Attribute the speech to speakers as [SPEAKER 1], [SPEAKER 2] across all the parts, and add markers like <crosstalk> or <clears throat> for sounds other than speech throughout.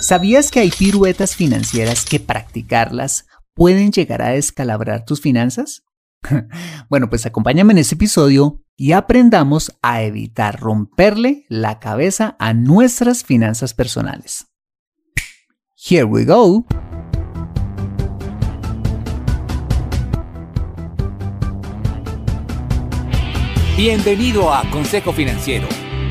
[SPEAKER 1] ¿Sabías que hay piruetas financieras que practicarlas pueden llegar a descalabrar tus finanzas? <laughs> bueno, pues acompáñame en este episodio y aprendamos a evitar romperle la cabeza a nuestras finanzas personales. Here we go.
[SPEAKER 2] Bienvenido a Consejo Financiero,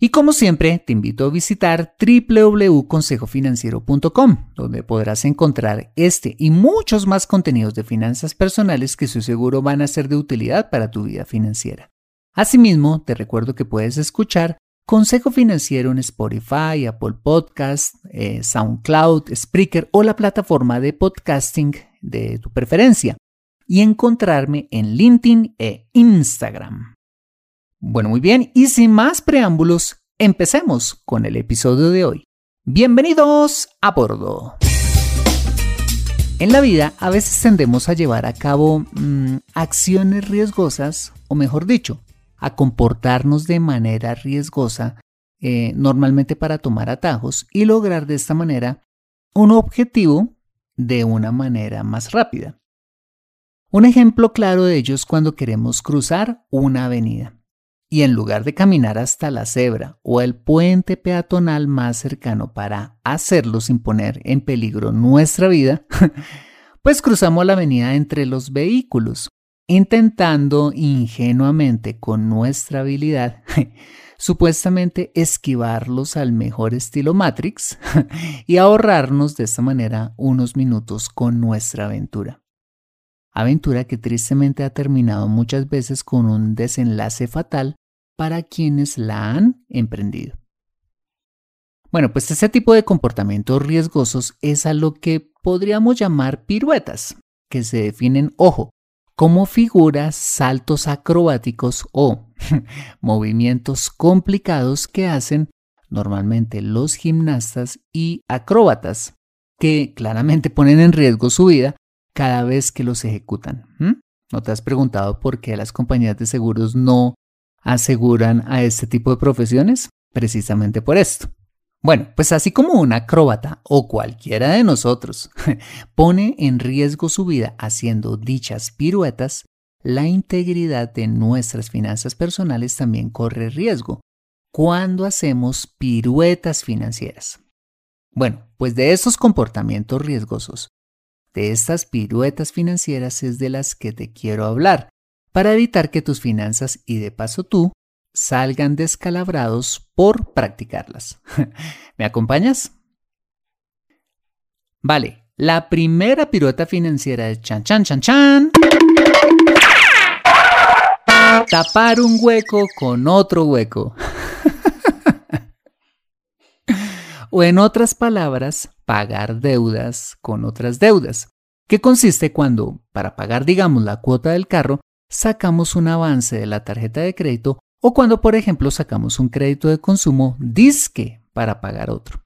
[SPEAKER 1] Y como siempre, te invito a visitar www.consejofinanciero.com, donde podrás encontrar este y muchos más contenidos de finanzas personales que su seguro van a ser de utilidad para tu vida financiera. Asimismo, te recuerdo que puedes escuchar Consejo Financiero en Spotify, Apple Podcast, eh, SoundCloud, Spreaker o la plataforma de podcasting de tu preferencia y encontrarme en LinkedIn e Instagram. Bueno, muy bien, y sin más preámbulos, empecemos con el episodio de hoy. Bienvenidos a bordo. En la vida a veces tendemos a llevar a cabo mm, acciones riesgosas, o mejor dicho, a comportarnos de manera riesgosa, eh, normalmente para tomar atajos y lograr de esta manera un objetivo de una manera más rápida. Un ejemplo claro de ello es cuando queremos cruzar una avenida y en lugar de caminar hasta la cebra o el puente peatonal más cercano para hacerlo sin poner en peligro nuestra vida, <laughs> pues cruzamos la avenida entre los vehículos, intentando ingenuamente con nuestra habilidad <laughs> supuestamente esquivarlos al mejor estilo Matrix <laughs> y ahorrarnos de esta manera unos minutos con nuestra aventura aventura que tristemente ha terminado muchas veces con un desenlace fatal para quienes la han emprendido. Bueno, pues ese tipo de comportamientos riesgosos es a lo que podríamos llamar piruetas, que se definen, ojo, como figuras, saltos acrobáticos o <laughs> movimientos complicados que hacen normalmente los gimnastas y acróbatas, que claramente ponen en riesgo su vida cada vez que los ejecutan. ¿No te has preguntado por qué las compañías de seguros no aseguran a este tipo de profesiones? Precisamente por esto. Bueno, pues así como un acróbata o cualquiera de nosotros <laughs> pone en riesgo su vida haciendo dichas piruetas, la integridad de nuestras finanzas personales también corre riesgo cuando hacemos piruetas financieras. Bueno, pues de estos comportamientos riesgosos de estas piruetas financieras es de las que te quiero hablar, para evitar que tus finanzas y de paso tú salgan descalabrados por practicarlas. <laughs> ¿Me acompañas? Vale, la primera pirueta financiera es chan chan chan chan. Tapar un hueco con otro hueco. <laughs> o en otras palabras, pagar deudas con otras deudas, que consiste cuando, para pagar, digamos, la cuota del carro, sacamos un avance de la tarjeta de crédito o cuando, por ejemplo, sacamos un crédito de consumo disque para pagar otro.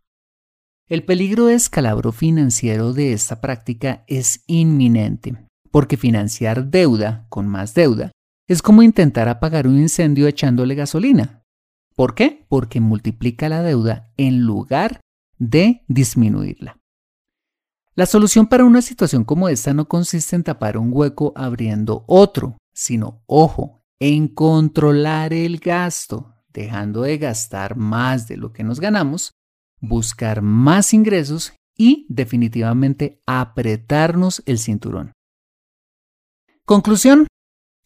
[SPEAKER 1] El peligro de escalabro financiero de esta práctica es inminente, porque financiar deuda con más deuda es como intentar apagar un incendio echándole gasolina. ¿Por qué? Porque multiplica la deuda en lugar de disminuirla. La solución para una situación como esta no consiste en tapar un hueco abriendo otro, sino, ojo, en controlar el gasto, dejando de gastar más de lo que nos ganamos, buscar más ingresos y definitivamente apretarnos el cinturón. Conclusión,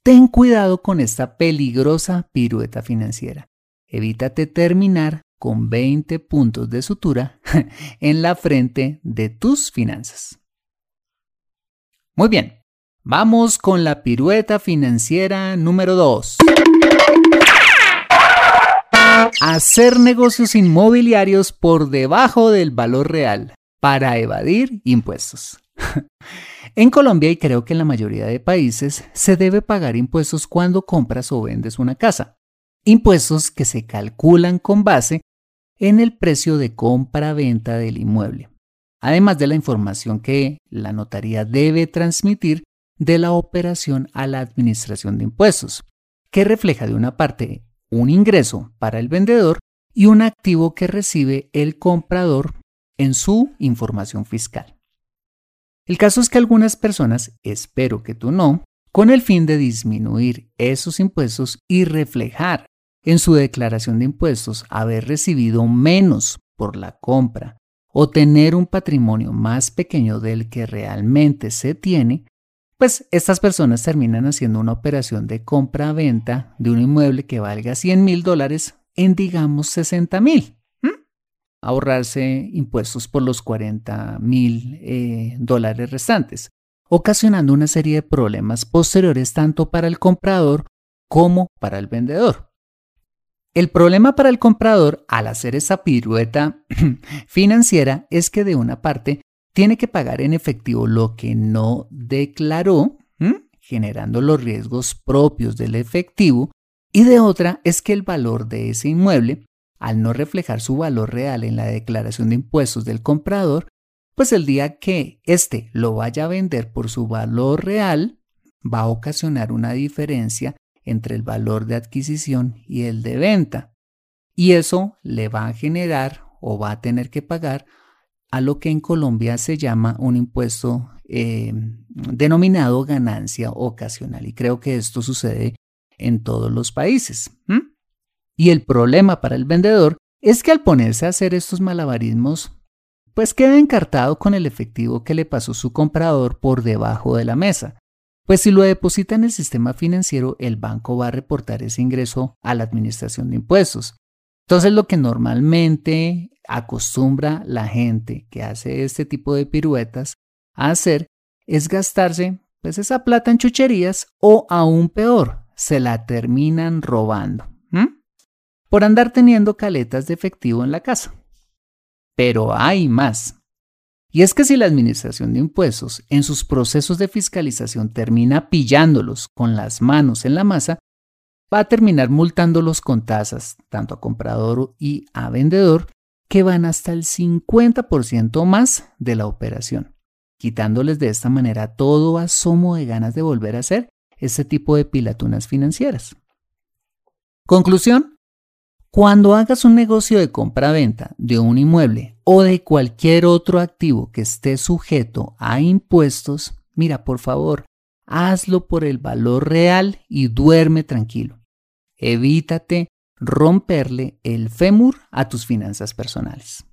[SPEAKER 1] ten cuidado con esta peligrosa pirueta financiera. Evítate terminar con 20 puntos de sutura <laughs> en la frente de tus finanzas. Muy bien, vamos con la pirueta financiera número 2. Hacer negocios inmobiliarios por debajo del valor real para evadir impuestos. <laughs> En Colombia y creo que en la mayoría de países se debe pagar impuestos cuando compras o vendes una casa. Impuestos que se calculan con base en el precio de compra-venta del inmueble, además de la información que la notaría debe transmitir de la operación a la administración de impuestos, que refleja de una parte un ingreso para el vendedor y un activo que recibe el comprador en su información fiscal. El caso es que algunas personas, espero que tú no, con el fin de disminuir esos impuestos y reflejar en su declaración de impuestos haber recibido menos por la compra o tener un patrimonio más pequeño del que realmente se tiene, pues estas personas terminan haciendo una operación de compra-venta de un inmueble que valga 100 mil dólares en digamos 60 mil. Ahorrarse impuestos por los 40 mil eh, dólares restantes, ocasionando una serie de problemas posteriores tanto para el comprador como para el vendedor. El problema para el comprador al hacer esa pirueta <clears throat> financiera es que de una parte tiene que pagar en efectivo lo que no declaró, generando los riesgos propios del efectivo, y de otra es que el valor de ese inmueble, al no reflejar su valor real en la declaración de impuestos del comprador, pues el día que éste lo vaya a vender por su valor real, va a ocasionar una diferencia entre el valor de adquisición y el de venta. Y eso le va a generar o va a tener que pagar a lo que en Colombia se llama un impuesto eh, denominado ganancia ocasional. Y creo que esto sucede en todos los países. Y el problema para el vendedor es que al ponerse a hacer estos malabarismos, pues queda encartado con el efectivo que le pasó su comprador por debajo de la mesa. Pues si lo deposita en el sistema financiero, el banco va a reportar ese ingreso a la administración de impuestos. Entonces lo que normalmente acostumbra la gente que hace este tipo de piruetas a hacer es gastarse pues esa plata en chucherías o aún peor, se la terminan robando por andar teniendo caletas de efectivo en la casa. Pero hay más. Y es que si la Administración de Impuestos en sus procesos de fiscalización termina pillándolos con las manos en la masa, va a terminar multándolos con tasas, tanto a comprador y a vendedor, que van hasta el 50% más de la operación, quitándoles de esta manera todo asomo de ganas de volver a hacer ese tipo de pilatunas financieras. Conclusión, cuando hagas un negocio de compra-venta de un inmueble o de cualquier otro activo que esté sujeto a impuestos, mira, por favor, hazlo por el valor real y duerme tranquilo. Evítate romperle el fémur a tus finanzas personales.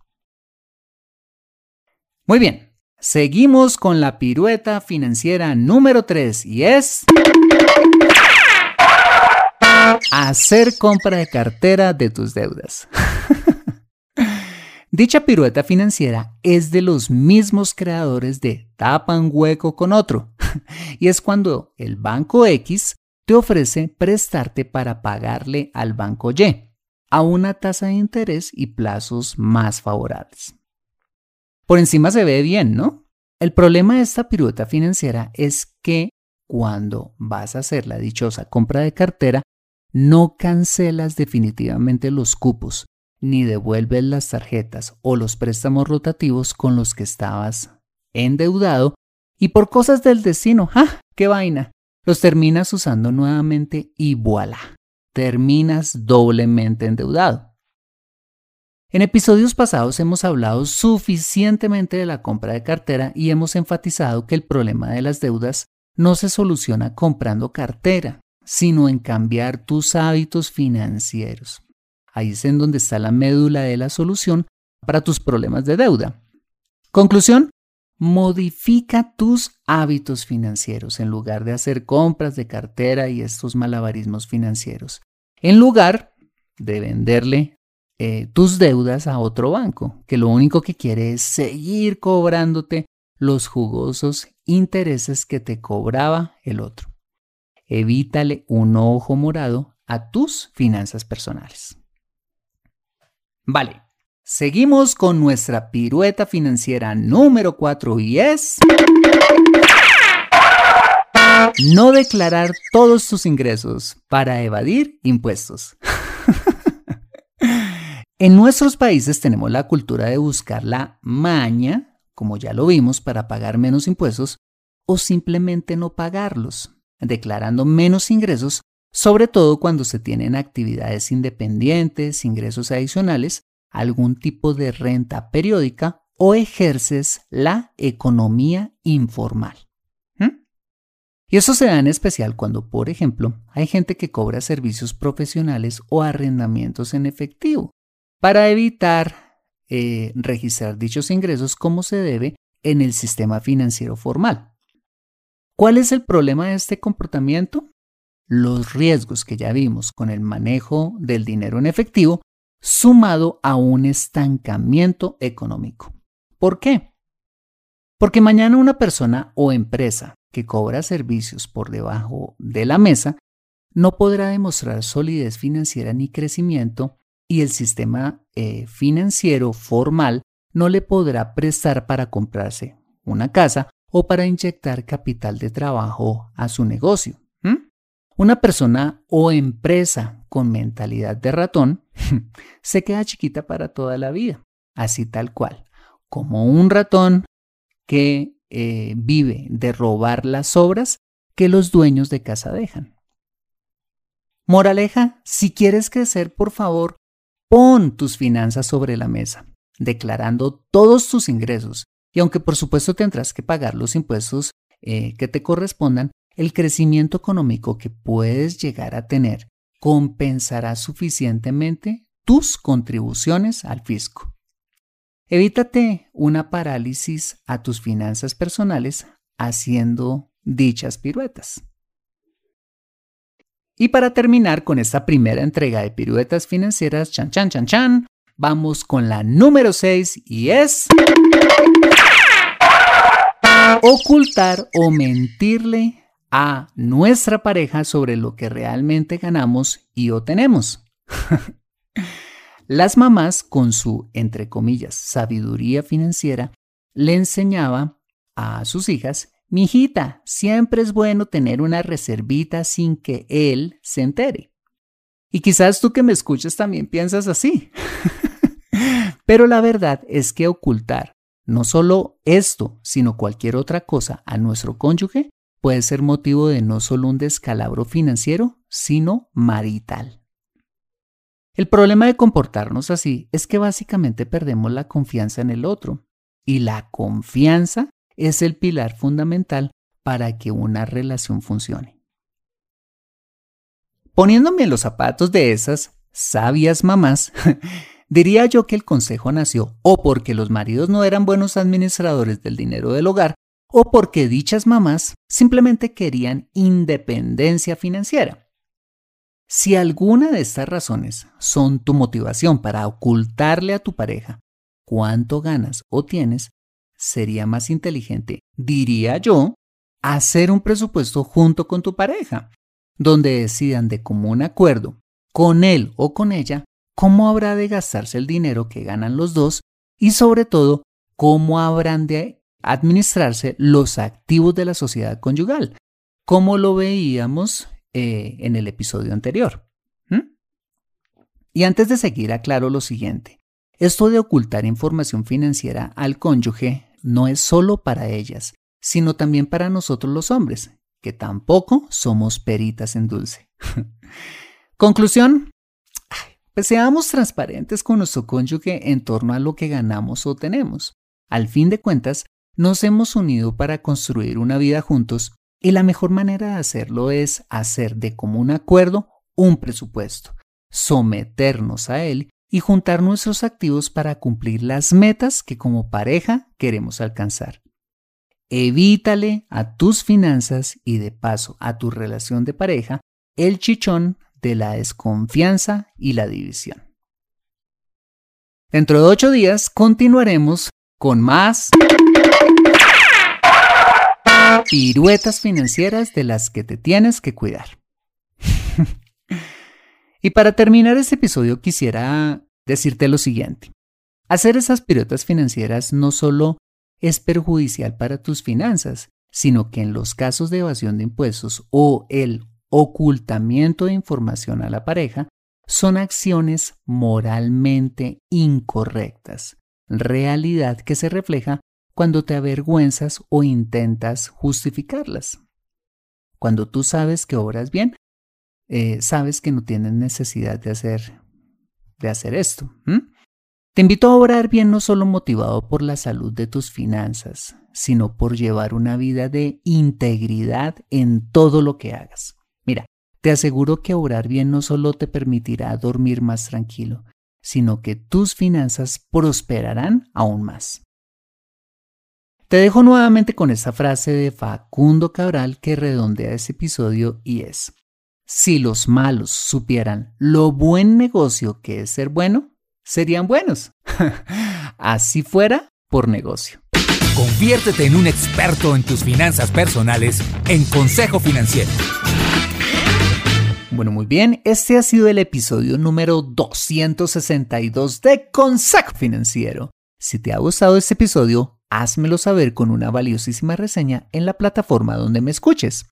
[SPEAKER 1] Muy bien, seguimos con la pirueta financiera número 3 y es hacer compra de cartera de tus deudas. Dicha pirueta financiera es de los mismos creadores de tapa un hueco con otro, <laughs> y es cuando el banco X te ofrece prestarte para pagarle al banco Y a una tasa de interés y plazos más favorables. Por encima se ve bien, ¿no? El problema de esta pirueta financiera es que cuando vas a hacer la dichosa compra de cartera, no cancelas definitivamente los cupos, ni devuelves las tarjetas o los préstamos rotativos con los que estabas endeudado y por cosas del destino, ¡ah! ¡Qué vaina! Los terminas usando nuevamente y voilà, terminas doblemente endeudado. En episodios pasados hemos hablado suficientemente de la compra de cartera y hemos enfatizado que el problema de las deudas no se soluciona comprando cartera, sino en cambiar tus hábitos financieros. Ahí es en donde está la médula de la solución para tus problemas de deuda. Conclusión, modifica tus hábitos financieros en lugar de hacer compras de cartera y estos malabarismos financieros. En lugar de venderle eh, tus deudas a otro banco, que lo único que quiere es seguir cobrándote los jugosos intereses que te cobraba el otro. Evítale un ojo morado a tus finanzas personales. Vale, seguimos con nuestra pirueta financiera número 4 y es... No declarar todos tus ingresos para evadir impuestos. <laughs> En nuestros países tenemos la cultura de buscar la maña, como ya lo vimos, para pagar menos impuestos o simplemente no pagarlos, declarando menos ingresos, sobre todo cuando se tienen actividades independientes, ingresos adicionales, algún tipo de renta periódica o ejerces la economía informal. ¿Mm? Y eso se da en especial cuando, por ejemplo, hay gente que cobra servicios profesionales o arrendamientos en efectivo para evitar eh, registrar dichos ingresos como se debe en el sistema financiero formal. ¿Cuál es el problema de este comportamiento? Los riesgos que ya vimos con el manejo del dinero en efectivo sumado a un estancamiento económico. ¿Por qué? Porque mañana una persona o empresa que cobra servicios por debajo de la mesa no podrá demostrar solidez financiera ni crecimiento y el sistema eh, financiero formal no le podrá prestar para comprarse una casa o para inyectar capital de trabajo a su negocio. Una persona o empresa con mentalidad de ratón <laughs> se queda chiquita para toda la vida, así tal cual, como un ratón que eh, vive de robar las obras que los dueños de casa dejan. Moraleja, si quieres crecer, por favor, Pon tus finanzas sobre la mesa, declarando todos tus ingresos. Y aunque por supuesto tendrás que pagar los impuestos eh, que te correspondan, el crecimiento económico que puedes llegar a tener compensará suficientemente tus contribuciones al fisco. Evítate una parálisis a tus finanzas personales haciendo dichas piruetas. Y para terminar con esta primera entrega de piruetas financieras, chan chan chan chan, vamos con la número 6 y es ocultar o mentirle a nuestra pareja sobre lo que realmente ganamos y obtenemos. <laughs> Las mamás, con su, entre comillas, sabiduría financiera, le enseñaba a sus hijas Mijita, siempre es bueno tener una reservita sin que él se entere. Y quizás tú que me escuchas también piensas así. <laughs> Pero la verdad es que ocultar no solo esto, sino cualquier otra cosa a nuestro cónyuge puede ser motivo de no solo un descalabro financiero, sino marital. El problema de comportarnos así es que básicamente perdemos la confianza en el otro. Y la confianza es el pilar fundamental para que una relación funcione. Poniéndome en los zapatos de esas sabias mamás, <laughs> diría yo que el consejo nació o porque los maridos no eran buenos administradores del dinero del hogar, o porque dichas mamás simplemente querían independencia financiera. Si alguna de estas razones son tu motivación para ocultarle a tu pareja cuánto ganas o tienes, sería más inteligente, diría yo, hacer un presupuesto junto con tu pareja, donde decidan de común acuerdo, con él o con ella, cómo habrá de gastarse el dinero que ganan los dos y sobre todo, cómo habrán de administrarse los activos de la sociedad conyugal, como lo veíamos eh, en el episodio anterior. Y antes de seguir, aclaro lo siguiente. Esto de ocultar información financiera al cónyuge no es solo para ellas, sino también para nosotros los hombres, que tampoco somos peritas en dulce. <laughs> Conclusión, pues seamos transparentes con nuestro cónyuge en torno a lo que ganamos o tenemos. Al fin de cuentas, nos hemos unido para construir una vida juntos y la mejor manera de hacerlo es hacer de común acuerdo un presupuesto, someternos a él y juntar nuestros activos para cumplir las metas que como pareja queremos alcanzar. Evítale a tus finanzas y de paso a tu relación de pareja el chichón de la desconfianza y la división. Dentro de ocho días continuaremos con más piruetas financieras de las que te tienes que cuidar. <laughs> y para terminar este episodio quisiera decirte lo siguiente. Hacer esas piruetas financieras no solo es perjudicial para tus finanzas, sino que en los casos de evasión de impuestos o el ocultamiento de información a la pareja son acciones moralmente incorrectas, realidad que se refleja cuando te avergüenzas o intentas justificarlas. Cuando tú sabes que obras bien, eh, sabes que no tienes necesidad de hacer, de hacer esto. Te invito a orar bien no solo motivado por la salud de tus finanzas, sino por llevar una vida de integridad en todo lo que hagas. Te aseguro que orar bien no solo te permitirá dormir más tranquilo, sino que tus finanzas prosperarán aún más. Te dejo nuevamente con esta frase de Facundo Cabral que redondea ese episodio y es, si los malos supieran lo buen negocio que es ser bueno, serían buenos. <laughs> Así fuera por negocio.
[SPEAKER 2] Conviértete en un experto en tus finanzas personales en Consejo Financiero.
[SPEAKER 1] Bueno, muy bien, este ha sido el episodio número 262 de Consejo Financiero. Si te ha gustado este episodio, házmelo saber con una valiosísima reseña en la plataforma donde me escuches.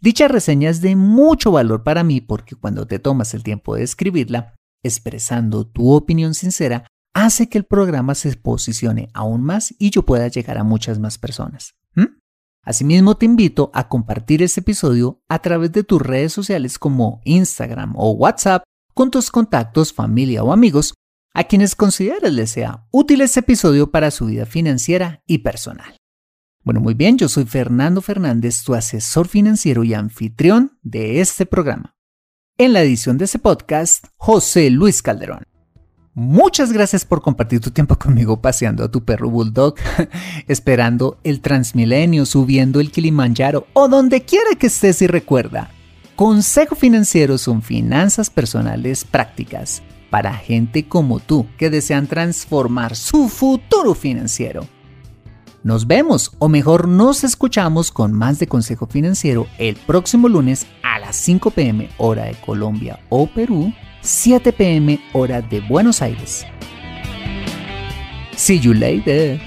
[SPEAKER 1] Dicha reseña es de mucho valor para mí porque cuando te tomas el tiempo de escribirla, expresando tu opinión sincera, hace que el programa se posicione aún más y yo pueda llegar a muchas más personas. Asimismo, te invito a compartir este episodio a través de tus redes sociales como Instagram o WhatsApp con tus contactos, familia o amigos a quienes consideres les sea útil este episodio para su vida financiera y personal. Bueno, muy bien, yo soy Fernando Fernández, tu asesor financiero y anfitrión de este programa. En la edición de este podcast, José Luis Calderón. Muchas gracias por compartir tu tiempo conmigo paseando a tu perro bulldog, <laughs> esperando el Transmilenio, subiendo el Kilimanjaro o donde quiera que estés y recuerda. Consejo Financiero son finanzas personales prácticas para gente como tú que desean transformar su futuro financiero. Nos vemos, o mejor nos escuchamos con más de Consejo Financiero el próximo lunes a las 5 pm hora de Colombia o Perú 7 pm hora de Buenos Aires. See you later.